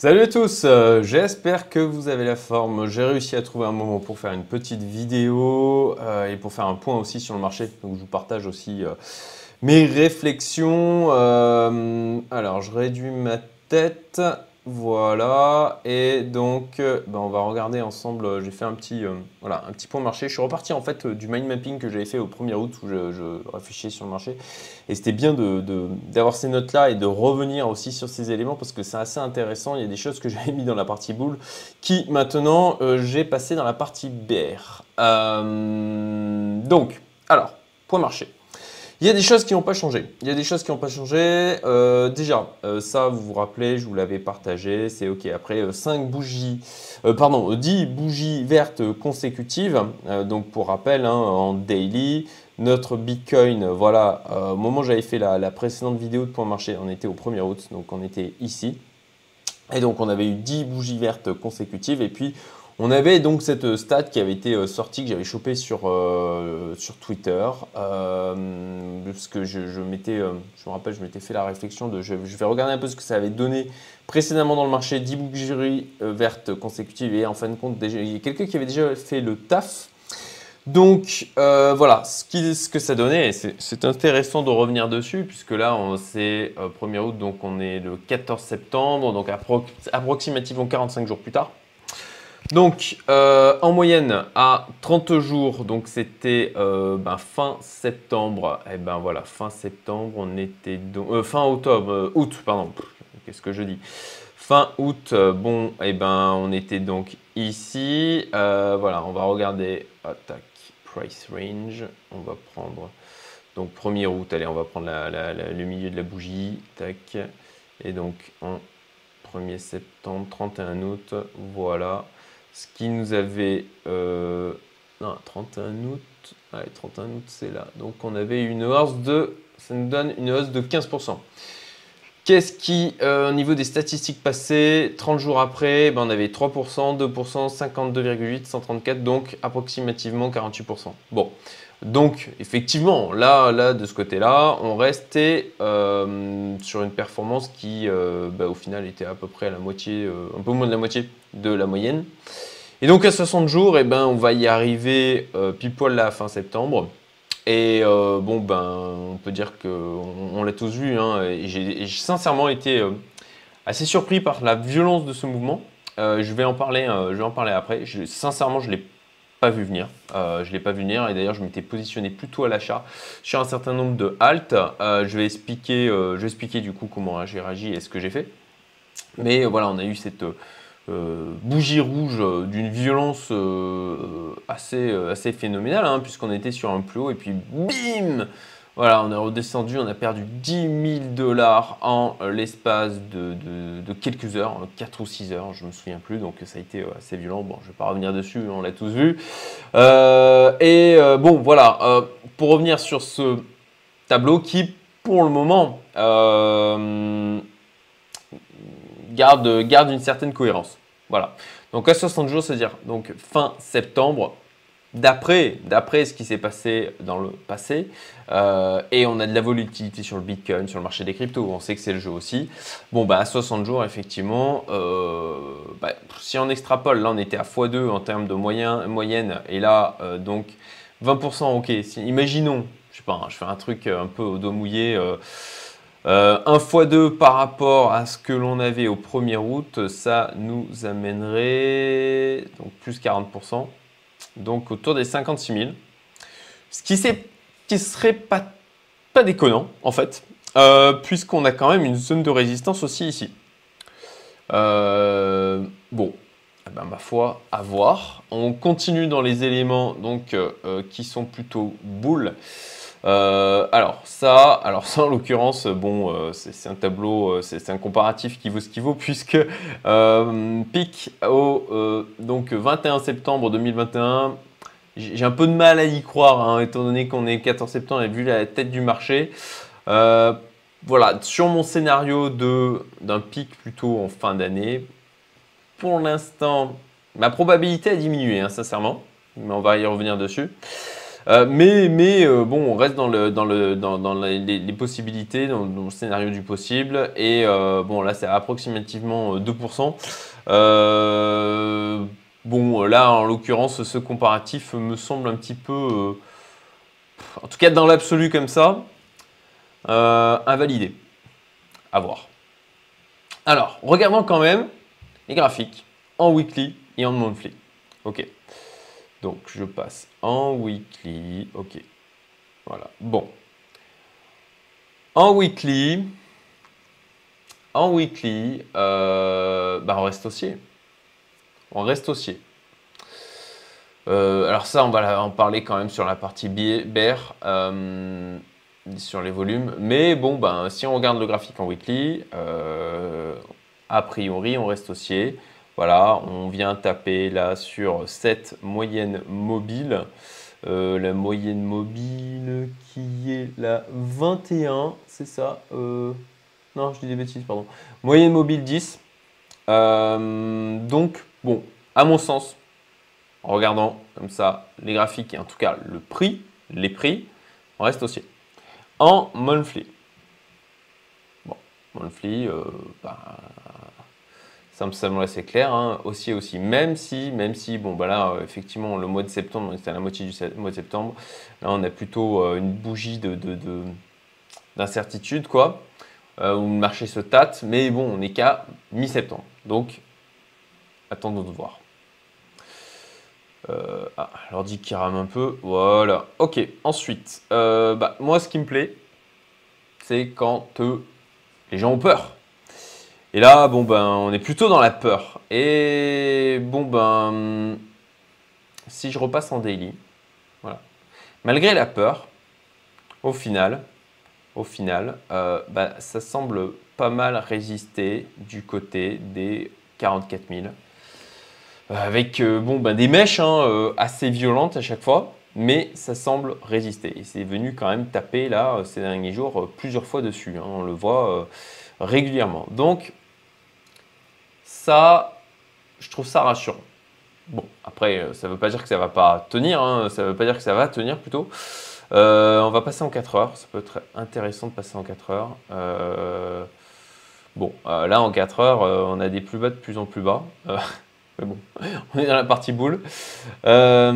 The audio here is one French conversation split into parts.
Salut à tous, euh, j'espère que vous avez la forme. J'ai réussi à trouver un moment pour faire une petite vidéo euh, et pour faire un point aussi sur le marché. Donc je vous partage aussi euh, mes réflexions. alors je réduis ma tête. Voilà, et donc euh, ben, on va regarder ensemble, euh, j'ai fait un petit, euh, voilà, point marché. Je suis reparti en fait du mind mapping que j'avais fait au 1er août où je, réfléchissais sur le marché. Et c'était bien d'avoir de, ces notes-là et de revenir aussi sur ces éléments parce que c'est assez intéressant. Il y a des choses que j'avais mis dans la partie boule qui maintenant j'ai passé dans la partie BR. donc, alors, point marché. Il y a des choses qui n'ont pas changé. Il y a des choses qui n'ont pas changé. Euh, déjà, euh, ça, vous vous rappelez, je vous l'avais partagé. C'est OK. Après 5 euh, bougies, pardon, 10 bougies vertes consécutives. donc, pour rappel, hein, en daily, notre Bitcoin, voilà, au moment où j'avais fait la, précédente vidéo de point marché, on était au 1er août. Donc, on était ici. Et donc, on avait eu 10 bougies vertes consécutives. Et puis, on avait donc cette stat qui avait été euh, sortie, que j'avais chopé sur, euh, Twitter, euh, parce que je, je me rappelle, je m'étais fait la réflexion de, je, vais regarder un peu ce que ça avait donné précédemment dans le marché, 10 bougies vertes consécutives, et en fin de compte, déjà, il y a quelqu'un qui avait déjà fait le taf. Donc voilà, ce, que ça donnait, c'est intéressant de revenir dessus, puisque là, c'est 1er août, donc on est le 14 septembre, donc approximativement 45 jours plus tard. Donc, euh, en moyenne, à 30 jours, donc c'était euh, ben, fin septembre. Et eh ben voilà, fin septembre, on était donc, euh, fin octobre, août, pardon. Qu'est-ce que je dis? Fin août, bon, et eh ben on était donc ici. voilà, on va regarder, attaque, price range. On va prendre donc 1er août. Allez, on va prendre le milieu de la bougie, tac. Et donc en 1er septembre, 31 août, voilà ce qui nous avait... Euh, non, 31 août, ouais, 31 août c'est là. Donc on avait une hausse de... Ça nous donne une hausse de 15%. Qu'est-ce qui, euh, au niveau des statistiques passées, 30 jours après, ben on avait 3%, 2%, 52,8, 134, donc approximativement 48%. Bon, donc effectivement, là, là de ce côté-là, on restait euh, sur une performance qui, ben, au final, était à peu près à la moitié, un peu moins de la moitié de la moyenne. Et donc à 60 jours, eh ben, on va y arriver euh, pile poil là fin septembre. Et euh, bon, ben, on peut dire qu'on on, l'a tous vu. Hein, et j'ai sincèrement été euh, assez surpris par la violence de ce mouvement. je, vais en parler, je vais en parler après. sincèrement, je l'ai pas vu venir. je ne l'ai pas vu venir. Et d'ailleurs, je m'étais positionné plutôt à l'achat sur un certain nombre de halts. je, vais expliquer, je vais expliquer du coup comment j'ai réagi et ce que j'ai fait. Mais voilà, on a eu cette euh, bougie rouge euh, d'une violence euh, assez, assez phénoménale, hein, puisqu'on était sur un plus haut, et puis bim voilà, on est redescendu, on a perdu 10 000 dollars en l'espace de, quelques heures, 4 ou 6 heures, je ne me souviens plus, donc ça a été assez violent. Bon, je ne vais pas revenir dessus, on l'a tous vu. et bon, voilà, pour revenir sur ce tableau qui, pour le moment, garde, garde une certaine cohérence. Voilà. Donc à 60 jours, c'est-à-dire fin septembre, d'après ce qui s'est passé dans le passé, euh, et on a de la volatilité sur le Bitcoin, sur le marché des cryptos, on sait que c'est le jeu aussi. Bon, bah à 60 jours, effectivement, euh, bah, si on extrapole, là on était à x2 en termes de moyen, moyenne, et là, euh, donc 20%, ok, imaginons, je sais pas, hein, je fais un truc un peu au dos mouillé. Euh, 1 x 2 par rapport à ce que l'on avait au 1er août, ça nous amènerait donc plus 40%, donc autour des 56 000. Ce qui, serait pas, pas déconnant en fait, euh, puisqu'on a quand même une zone de résistance aussi ici. Euh, bon, eh ben, ma foi, à voir. On continue dans les éléments donc, euh, qui sont plutôt boules. Euh, alors ça, alors ça en l'occurrence, bon, euh, c'est un tableau, euh, c'est un comparatif qui vaut ce qu'il vaut puisque pic au donc 21 septembre 2021. J'ai un peu de mal à y croire, hein, étant donné qu'on est 14 septembre et vu la tête du marché. voilà, sur mon scénario d'un pic plutôt en fin d'année, pour l'instant, ma probabilité a diminué, hein, sincèrement, mais on va y revenir dessus. Mais mais bon, on reste dans, le, dans, le, dans, les, possibilités, dans, le scénario du possible. Et bon, là, c'est approximativement 2%. bon, là, en l'occurrence, ce comparatif me semble un petit peu, en tout cas dans l'absolu comme ça, invalidé. À voir. Alors, regardons quand même les graphiques en weekly et en monthly. Ok. Donc, je passe en weekly. Ok. Voilà. Bon. En weekly, en weekly, euh, bah, on reste haussier. On reste haussier. Euh, alors ça, on va en parler quand même sur la partie bear. Euh, sur les volumes. Mais bon, ben, si on regarde le graphique en weekly, a priori, on reste haussier. Voilà, on vient taper là sur cette moyenne mobile. Euh, la moyenne mobile qui est la 21, c'est ça euh, Non, je dis des bêtises, pardon. Moyenne mobile 10. donc, bon, à mon sens, en regardant comme ça les graphiques et en tout cas le prix, les prix, on reste haussier en monthly. Bon, monthly, euh, bah, ça me semble assez clair, hein. aussi aussi, même si, même si, bon, bah là, euh, effectivement, le mois de septembre, c'était à la moitié du mois de septembre, là, on a plutôt euh, une bougie de, d'incertitude, quoi, où le marché se tâte, mais bon, on n'est qu'à mi-septembre, donc, attendons de voir. Euh, ah, l'ordi qui rame un peu. Voilà. Ok. Ensuite, euh, bah, moi, ce qui me plaît, c'est quand euh, les gens ont peur. Et là, bon, ben, on est plutôt dans la peur. Et bon, ben, si je repasse en daily, voilà. Malgré la peur, au final, au final, bah, ça semble pas mal résister du côté des 44 000. Euh, avec euh, bon, ben, des mèches hein, euh, assez violentes à chaque fois, mais ça semble résister. Et c'est venu quand même taper là ces derniers jours plusieurs fois dessus. Hein. on le voit régulièrement. Donc je trouve ça rassurant. Bon, après, ça ne veut pas dire que ça va pas tenir, hein. ça ne veut pas dire que ça va tenir plutôt. on va passer en 4 heures, ça peut être intéressant de passer en 4 heures. bon, là en 4 heures, on a des plus bas de plus en plus bas. Mais bon, on est dans la partie boule. Euh,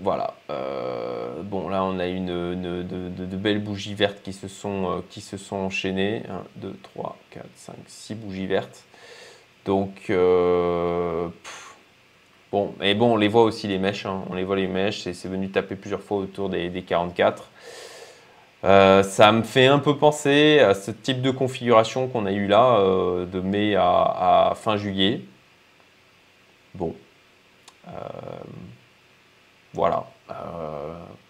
voilà. Euh, bon, là, on a une, de, belles bougies vertes qui se sont, euh, qui se sont enchaînées. 1, 2, 3, 4, 5, 6 bougies vertes. Donc, bon, mais bon, on les voit aussi les mèches. Hein. On les voit les mèches. C'est venu taper plusieurs fois autour des, des 44. Euh, ça me fait un peu penser à ce type de configuration qu'on a eu là, euh, de mai à, fin juillet. Bon. Euh, voilà.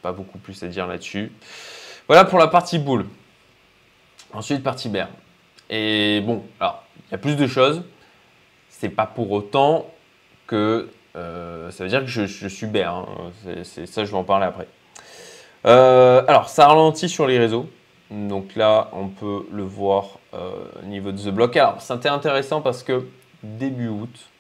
Pas beaucoup plus à dire là-dessus. Voilà pour la partie boule. Ensuite, partie bear. Et bon, alors, il y a plus de choses. C'est pas pour autant que ça veut dire que je, suis bear. Hein. Ça, je vais en parler après. Euh, alors, ça ralentit sur les réseaux. Donc là, on peut le voir euh, au niveau de The Block. Alors, c'était intéressant parce que début août,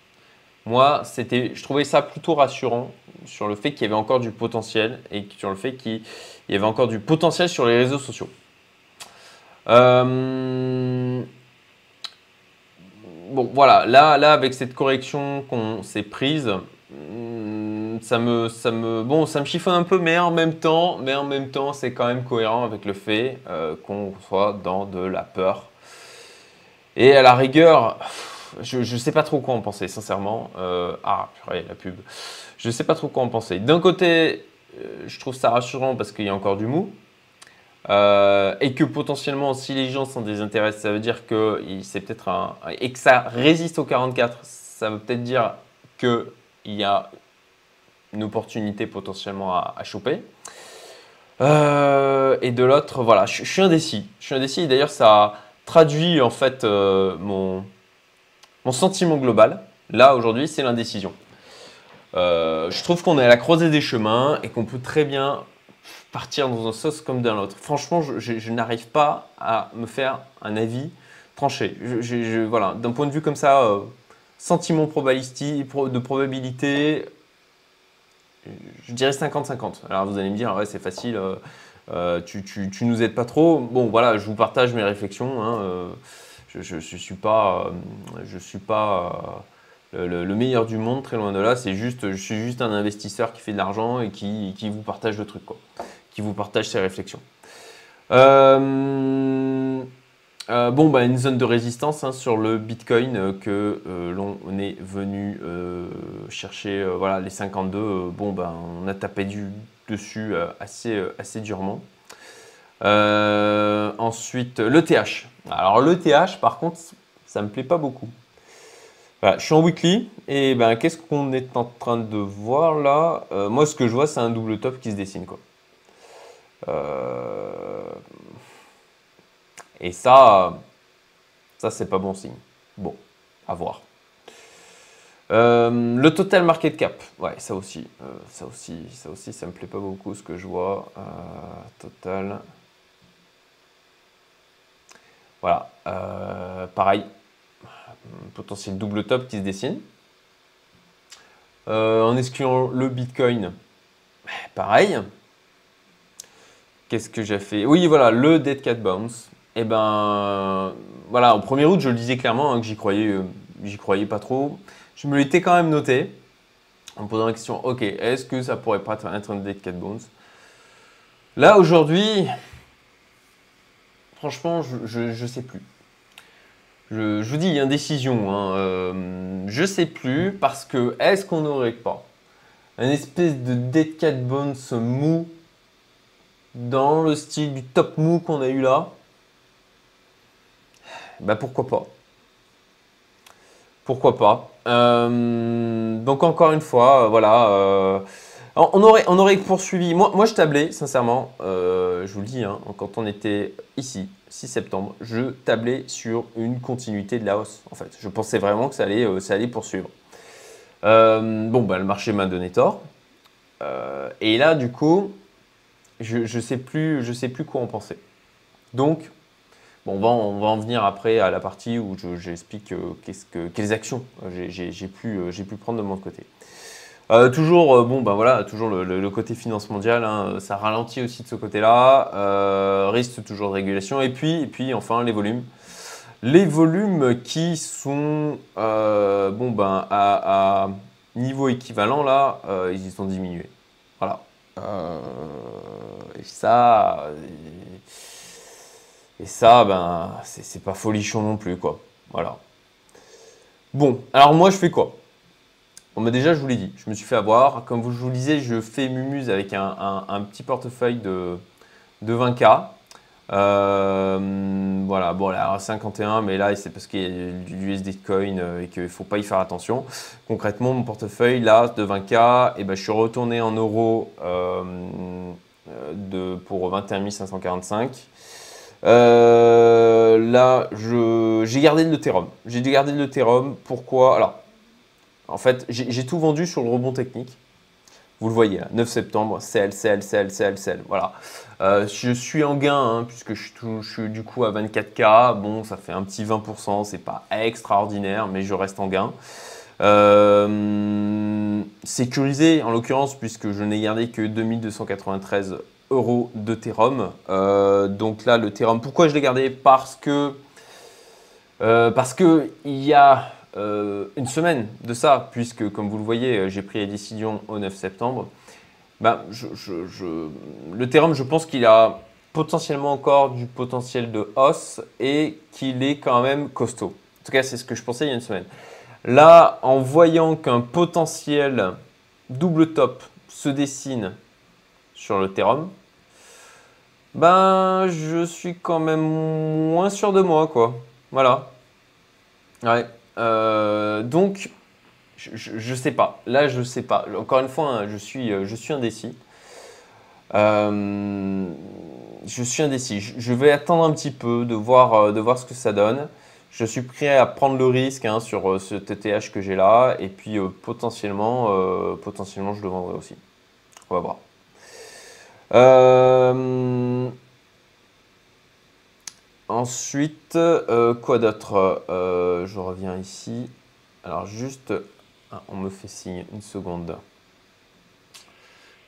moi, c'était, je trouvais ça plutôt rassurant sur le fait qu'il y avait encore du potentiel et sur le fait qu'il y avait encore du potentiel sur les réseaux sociaux. Euh, bon, voilà, là, là, avec cette correction qu'on s'est prise, ça me, ça me, bon, ça me chiffonne un peu, mais en même temps, mais en même temps, c'est quand même cohérent avec le fait euh, qu'on soit dans de la peur. Et à la rigueur, je ne sais pas trop quoi en penser, sincèrement. Euh, ah, purée, la pub. Je ne sais pas trop quoi en penser. D'un côté, euh, je trouve ça rassurant parce qu'il y a encore du mou. et que potentiellement, si les gens sont désintéressés, ça veut dire que c'est peut-être un. et que ça résiste au 44, ça veut peut-être dire qu'il y a une opportunité potentiellement à, choper. Euh, et de l'autre, voilà, je, suis indécis. Je suis indécis. D'ailleurs, ça traduit en fait euh, mon, mon sentiment global. Là, aujourd'hui, c'est l'indécision. Euh, je trouve qu'on est à la croisée des chemins et qu'on peut très bien partir dans un sens comme dans l'autre. Franchement, je, n'arrive pas à me faire un avis tranché. voilà, d'un point de vue comme ça, sentiment probabilistique, de probabilité, je dirais 50-50. Alors vous allez me dire, ouais, c'est facile, tu, tu, nous aides pas trop. Bon, voilà, je vous partage mes réflexions. Hein, je ne suis pas, je suis pas le, meilleur du monde, très loin de là. C'est juste, je suis juste un investisseur qui fait de l'argent et qui, qui, vous partage le truc, quoi. Qui vous partage ses réflexions. Euh, euh, bon, bah, une zone de résistance hein, sur le Bitcoin euh, que l'on est venu chercher, voilà, les 52. bon, bah, on a tapé du, dessus assez, assez durement. Ensuite, le TH. Alors, le TH, par contre, ça me plaît pas beaucoup. je suis en weekly et ben, qu'est-ce qu'on est en train de voir là? Moi, ce que je vois, c'est un double top qui se dessine. Quoi. Euh, et ça, ça c'est pas bon signe. Bon, à voir. Euh, le total market cap, ouais, ça aussi, euh, ça aussi, ça aussi, ça me plaît pas beaucoup ce que je vois. total. Voilà, pareil, potentiel double top qui se dessine. en excluant le Bitcoin, pareil, Qu'est-ce que j'ai fait? Oui, voilà, le Dead Cat Bounce. Eh ben, voilà, au 1er août, je le disais clairement hein, que j'y croyais, euh, croyais pas trop. Je me l'étais quand même noté en me posant la question ok, est-ce que ça pourrait pas être un Dead Cat Bounce? Là, aujourd'hui, franchement, je, ne sais plus. Je, vous dis, indécision. Hein, euh, je sais plus parce que est-ce qu'on n'aurait pas un espèce de Dead Cat Bounce mou dans le style du top mou qu'on a eu là, bah pourquoi pas. Pourquoi pas. Euh, donc encore une fois, euh, voilà. On, aurait, poursuivi. Moi, je tablais, sincèrement, je vous le dis, hein, quand on était ici, 6 septembre, je tablais sur une continuité de la hausse. En fait, je pensais vraiment que ça allait, ça allait poursuivre. bon, bah, le marché m'a donné tort. et là, du coup, je ne sais, plus, je sais plus quoi en penser. Donc, bon, on, va, en venir après à la partie où j'explique euh, que, quelles actions j'ai pu, euh, pu prendre de mon côté. Euh, toujours, bon, ben voilà, toujours le, côté finance mondiale, hein, ça ralentit aussi de ce côté-là, risque toujours de régulation, et puis, et puis enfin les volumes. Les volumes qui sont bon, ben, à, niveau équivalent, là, ils y sont diminués. Voilà. Euh, et ça, et, ça, ben, c'est pas folichon non plus, quoi. Voilà. Bon, alors moi, je fais quoi? Déjà, je vous l'ai dit, je me suis fait avoir. Comme je vous le disais, je fais Mumuse avec un, petit portefeuille de, de 20K. Euh, voilà, bon, là, 51, mais là, c'est parce qu'il y a du USD coin euh, et qu'il ne faut pas y faire attention. Concrètement, mon portefeuille, là, de 20K, et ben, je suis retourné en euros euh, de, pour 21 545. là, j'ai gardé le l'Ethereum. J'ai gardé le l'Ethereum. Pourquoi? Alors, en fait, j'ai tout vendu sur le rebond technique. Vous le voyez, 9 septembre, sell, sell, sell, sell, sell. Voilà. Euh, je suis en gain, hein, puisque je suis, du coup à 24K. Bon, ça fait un petit 20%, c'est pas extraordinaire, mais je reste en gain. Euh, sécurisé, en l'occurrence, puisque je n'ai gardé que 2293 euros de Therum. Euh, donc là, le Therum, pourquoi je l'ai gardé? Parce que, parce que il y a euh, une semaine de ça, puisque comme vous le voyez, euh, j'ai pris la décision au 9 septembre. Ben, je, le Ethereum, je pense qu'il a potentiellement encore du potentiel de hausse et qu'il est quand même costaud. En tout cas, c'est ce que je pensais il y a une semaine. Là, en voyant qu'un potentiel double top se dessine sur le Ethereum, ben, je suis quand même moins sûr de moi, quoi. Voilà. Ouais. Euh, donc, je ne sais pas. Là, je ne sais pas. Encore une fois, hein, je, suis, euh, je suis indécis. Euh, je suis indécis. Je vais attendre un petit peu de voir, de voir ce que ça donne. Je suis prêt à prendre le risque hein, sur ce TTH que j'ai là. Et puis, potentiellement, potentiellement, je le vendrai aussi. On va voir. Ensuite, euh, quoi d'autre euh, Je reviens ici. Alors juste, ah, on me fait signe une seconde.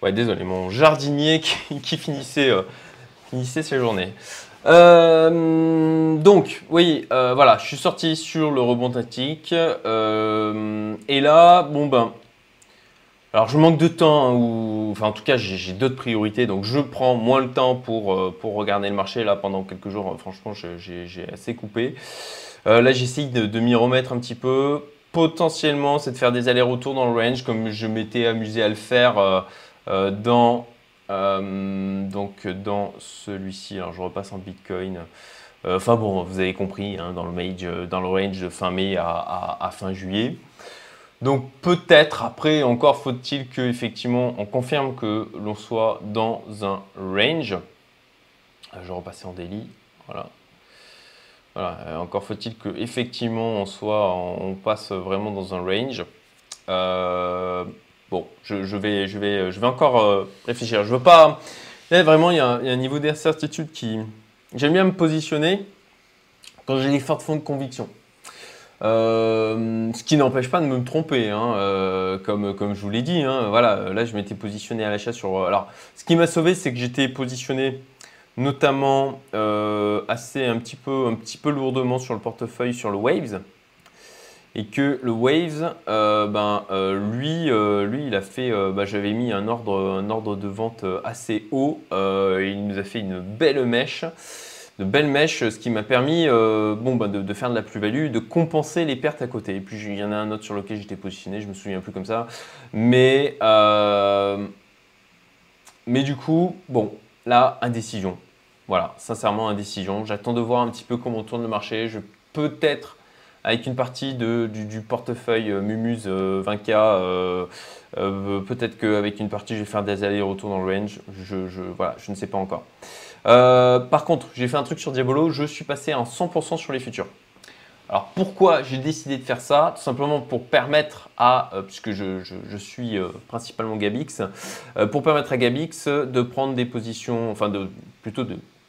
Ouais, désolé, mon jardinier qui, finissait, finissait ses journées. donc, oui, voilà, je suis sorti sur le rebond tactique. et là, bon ben, alors je manque de temps, hein, ou enfin en tout cas j'ai d'autres priorités, donc je prends moins le temps pour, euh, pour regarder le marché. Là pendant quelques jours, franchement j'ai assez coupé. Euh, là j'essaye de, m'y remettre un petit peu. Potentiellement c'est de faire des allers-retours dans le range comme je m'étais amusé à le faire euh, dans, donc dans celui-ci. Alors je repasse en Bitcoin. Enfin bon, vous avez compris, hein, dans, le dans le range de fin mai à fin juillet. Donc peut-être après encore faut-il que effectivement on confirme que l'on soit dans un range. Euh, je vais repasser en daily. Voilà. Voilà. Euh, encore faut-il que effectivement on soit, on passe vraiment dans un range. Euh, bon, je, vais, je, vais, je vais encore réfléchir. Je veux pas. Là vraiment il y a, un niveau d'incertitude qui. J'aime bien me positionner quand j'ai des fortes fonds de conviction. Euh, ce qui n'empêche pas de me tromper, hein, euh, comme, je vous l'ai dit. Hein, voilà, là, je m'étais positionné à l'achat sur. Alors, ce qui m'a sauvé, c'est que j'étais positionné notamment euh, assez un petit, peu, lourdement sur le portefeuille sur le Waves. Et que le Waves, ben, lui, il a fait. Ben, J'avais mis un ordre de vente assez haut. il nous a fait une belle mèche de belles mèches, ce qui m'a permis euh, bon, bah, de, faire de la plus-value, de compenser les pertes à côté. Et puis il y en a un autre sur lequel j'étais positionné, je me souviens plus comme ça. Mais, euh, mais du coup, bon, là, indécision. Voilà, sincèrement, indécision. J'attends de voir un petit peu comment tourne le marché. Je peut-être avec une partie de, du, portefeuille euh, Mumuse 20K, peut-être qu'avec une partie, je vais faire des allers-retours dans le range. Je, voilà, je ne sais pas encore. Euh, par contre, j'ai fait un truc sur Diabolo, je suis passé en 100% sur les futurs. Alors pourquoi j'ai décidé de faire ça? Tout simplement pour permettre à, euh, puisque je, suis euh, principalement Gabix, pour permettre à Gabix de prendre des positions, enfin de, plutôt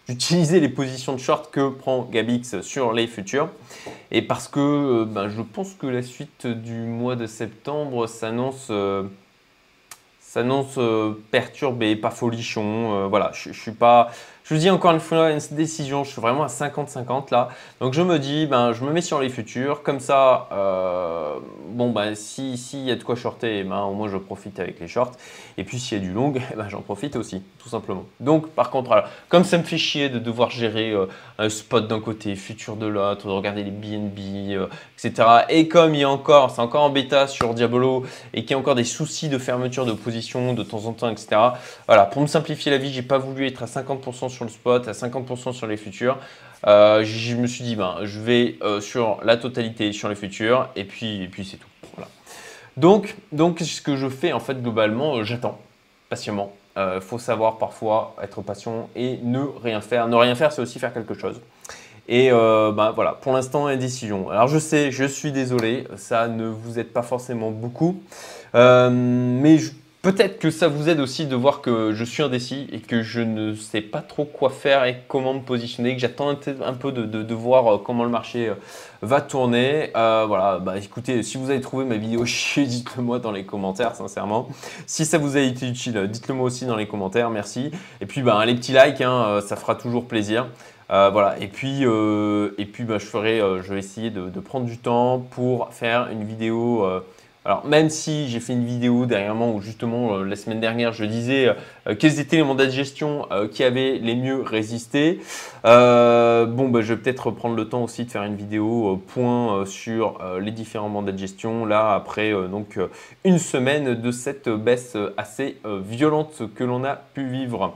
d'utiliser les positions de short que prend Gabix sur les futurs. Et parce que ben, je pense que la suite du mois de septembre s'annonce s'annonce perturbée, pas folichon. voilà, je, je suis pas je vous dis encore une fois, une décision, je suis vraiment à 50-50 là. Donc je me dis, ben, je me mets sur les futurs. Comme ça, euh, bon, ben, s'il si y a de quoi shorter, ben, au moins je profite avec les shorts. Et puis s'il y a du long, ben, j'en profite aussi, tout simplement. Donc par contre, comme ça me fait chier de devoir gérer euh, un spot d'un côté, futur de l'autre, de regarder les BNB, euh, etc. Et comme il y a encore, c'est encore en bêta sur Diabolo et qu'il y a encore des soucis de fermeture de position de temps en temps, etc. Voilà, pour me simplifier la vie, j'ai pas voulu être à 50% sur le spot, à 50% sur les futurs. Euh, je me suis dit, ben, je vais euh, sur la totalité sur les futurs et puis, puis c'est tout. Donc, donc, ce que je fais en fait globalement, euh, j'attends patiemment. Il faut savoir parfois être patient et ne rien faire. Ne rien faire, c'est aussi faire quelque chose. Et ben, voilà, pour l'instant, indécision. Alors je sais, je suis désolé, ça ne vous aide pas forcément beaucoup. mais Peut-être que ça vous aide aussi de voir que je suis indécis et que je ne sais pas trop quoi faire et comment me positionner, que j'attends un peu de, voir euh, comment le marché euh, va tourner. Euh, voilà, bah écoutez, si vous avez trouvé ma vidéo chier, dites-le moi dans les commentaires, sincèrement. Si ça vous a été utile, dites-le moi aussi dans les commentaires, merci. Et puis bah, les petits likes, hein, ça fera toujours plaisir. voilà, et puis, bah, je, ferai, je vais essayer de, prendre du temps pour faire une vidéo alors même si j'ai fait une vidéo dernièrement où justement euh, la semaine dernière je disais euh, quels étaient les mandats de gestion euh, qui avaient les mieux résisté, bon bah, je vais peut-être prendre le temps aussi de faire une vidéo point sur les différents mandats de gestion là après donc une semaine de cette baisse assez violente que l'on a pu vivre.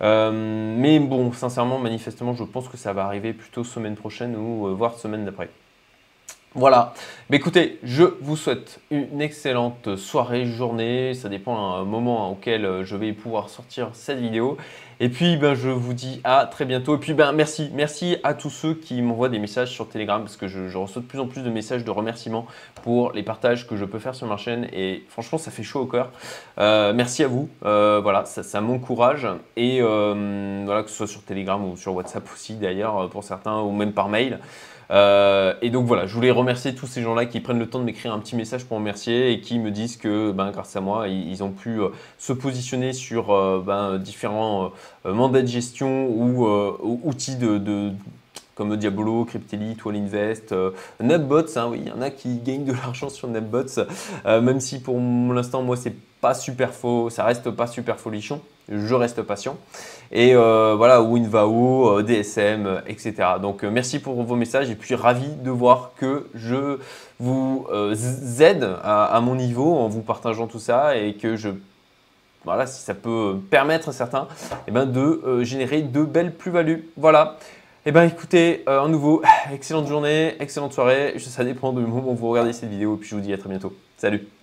mais bon, sincèrement, manifestement, je pense que ça va arriver plutôt semaine prochaine ou voire semaine d'après. Voilà. Mais écoutez, je vous souhaite une excellente soirée, journée. Ça dépend un moment auquel je vais pouvoir sortir cette vidéo. Et puis, ben, je vous dis à très bientôt. Et puis, ben, merci. Merci à tous ceux qui m'envoient des messages sur Telegram parce que je, reçois de plus en plus de messages de remerciements pour les partages que je peux faire sur ma chaîne. Et franchement, ça fait chaud au cœur. Euh, merci à vous. Euh, voilà, ça, m'encourage. Et euh, voilà, que ce soit sur Telegram ou sur WhatsApp aussi d'ailleurs pour certains ou même par mail. Euh, et donc voilà, je voulais remercier tous ces gens-là qui prennent le temps de m'écrire un petit message pour me remercier et qui me disent que ben, grâce à moi, ils, ont pu euh, se positionner sur euh, ben, différents mandats de gestion ou outils de, comme Diabolo, Cryptelite, Wallinvest, Netbots. Hein, oui, il y en a qui gagnent de l'argent sur Netbots, même si pour l'instant, moi, c'est super faux, ça reste pas super folichon je reste patient. Et euh, voilà, Winvao, euh, DSM, etc. Donc euh, merci pour vos messages et puis ravi de voir que je vous aide à, mon niveau en vous partageant tout ça et que je voilà, si ça peut permettre à certains eh ben, de générer de belles plus-values. Voilà. Et eh ben écoutez, à nouveau, excellente journée, excellente soirée. Ça dépend du moment où vous regardez cette vidéo. Et puis je vous dis à très bientôt. Salut